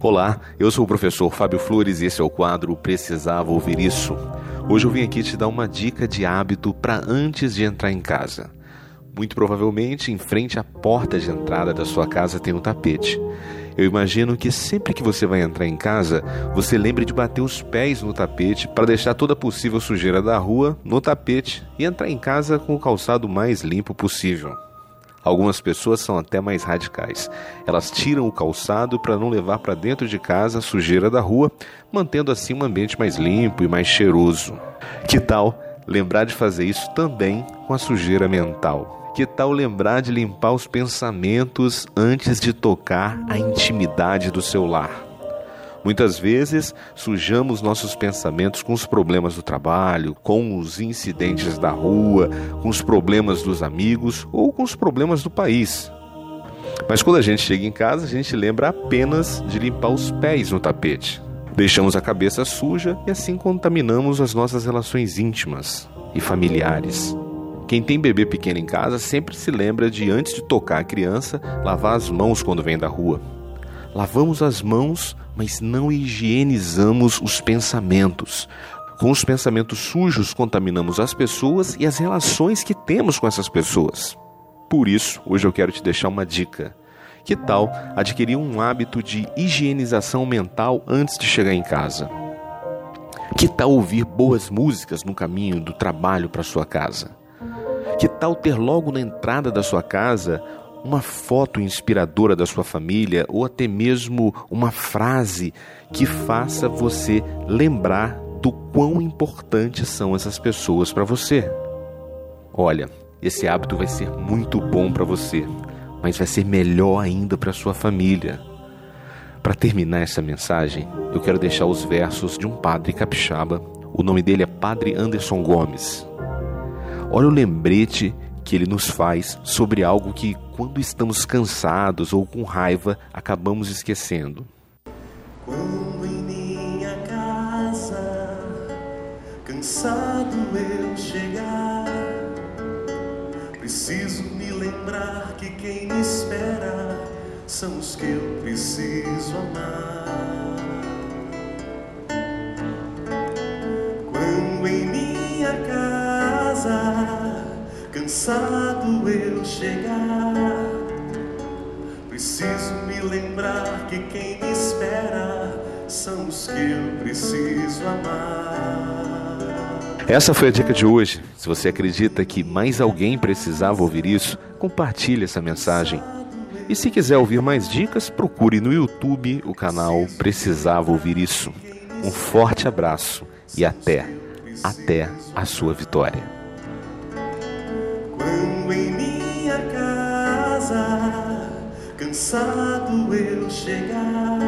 Olá, eu sou o professor Fábio Flores e esse é o quadro Precisava Ouvir Isso. Hoje eu vim aqui te dar uma dica de hábito para antes de entrar em casa. Muito provavelmente, em frente à porta de entrada da sua casa tem um tapete. Eu imagino que sempre que você vai entrar em casa, você lembre de bater os pés no tapete para deixar toda a possível sujeira da rua no tapete e entrar em casa com o calçado mais limpo possível. Algumas pessoas são até mais radicais. Elas tiram o calçado para não levar para dentro de casa a sujeira da rua, mantendo assim um ambiente mais limpo e mais cheiroso. Que tal lembrar de fazer isso também com a sujeira mental? Que tal lembrar de limpar os pensamentos antes de tocar a intimidade do seu lar? Muitas vezes sujamos nossos pensamentos com os problemas do trabalho, com os incidentes da rua, com os problemas dos amigos ou com os problemas do país. Mas quando a gente chega em casa, a gente lembra apenas de limpar os pés no tapete. Deixamos a cabeça suja e assim contaminamos as nossas relações íntimas e familiares. Quem tem bebê pequeno em casa sempre se lembra de, antes de tocar a criança, lavar as mãos quando vem da rua. Lavamos as mãos, mas não higienizamos os pensamentos. Com os pensamentos sujos, contaminamos as pessoas e as relações que temos com essas pessoas. Por isso, hoje eu quero te deixar uma dica. Que tal adquirir um hábito de higienização mental antes de chegar em casa? Que tal ouvir boas músicas no caminho do trabalho para sua casa? Que tal ter logo na entrada da sua casa uma foto inspiradora da sua família ou até mesmo uma frase que faça você lembrar do quão importantes são essas pessoas para você. Olha, esse hábito vai ser muito bom para você, mas vai ser melhor ainda para sua família. Para terminar essa mensagem, eu quero deixar os versos de um padre capixaba. O nome dele é Padre Anderson Gomes. Olha o lembrete que ele nos faz sobre algo que, quando estamos cansados ou com raiva, acabamos esquecendo. Quando em minha casa, cansado eu chegar, preciso me lembrar que quem me espera são os que eu preciso amar. Quando em minha casa, cansado eu chegar. Preciso me lembrar que quem me espera são os que eu preciso amar. Essa foi a dica de hoje. Se você acredita que mais alguém precisava ouvir isso, compartilhe essa mensagem. E se quiser ouvir mais dicas, procure no YouTube o canal Precisava Ouvir Isso. Um forte abraço e até, até a sua vitória. Cansado eu chegar.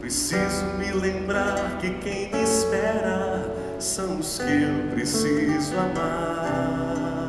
Preciso me lembrar que quem me espera são os que eu preciso amar.